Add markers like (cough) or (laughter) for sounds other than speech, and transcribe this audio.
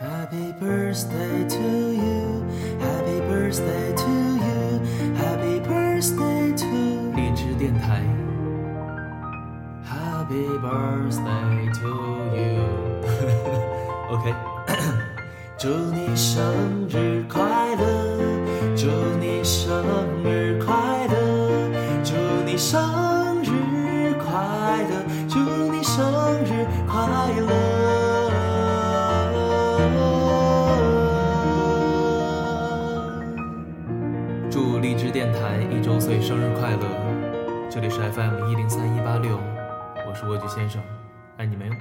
Happy birthday to you, Happy birthday to you, Happy birthday to 荔枝电台。 Happy birthday to you。 OK，祝你生日快乐，祝你生日快乐，祝你生 (laughs) 祝荔枝电台一周岁生日快乐！这里是 FM 一零三一八六，我是蜗居先生，爱你们哟。